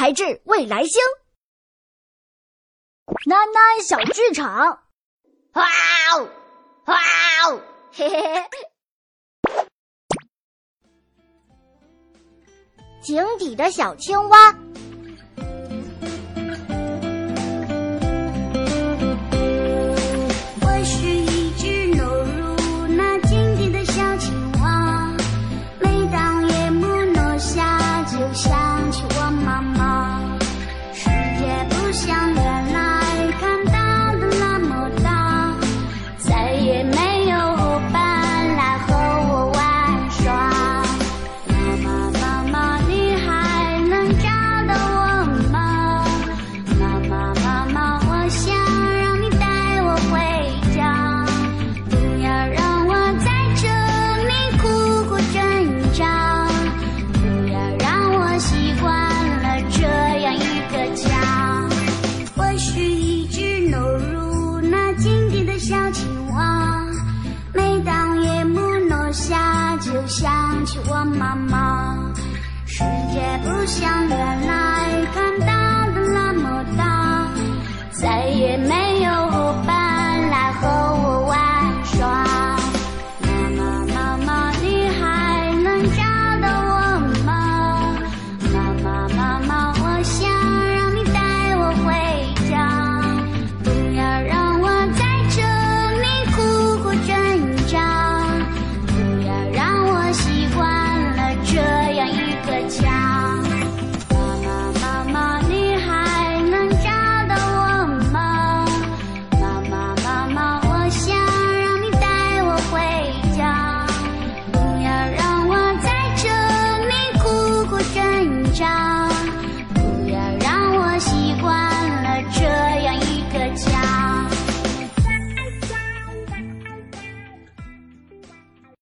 才智未来星，囡囡小剧场。哇哦，哇哦，嘿嘿嘿。井底的小青蛙。想起我妈妈，世界不像原来。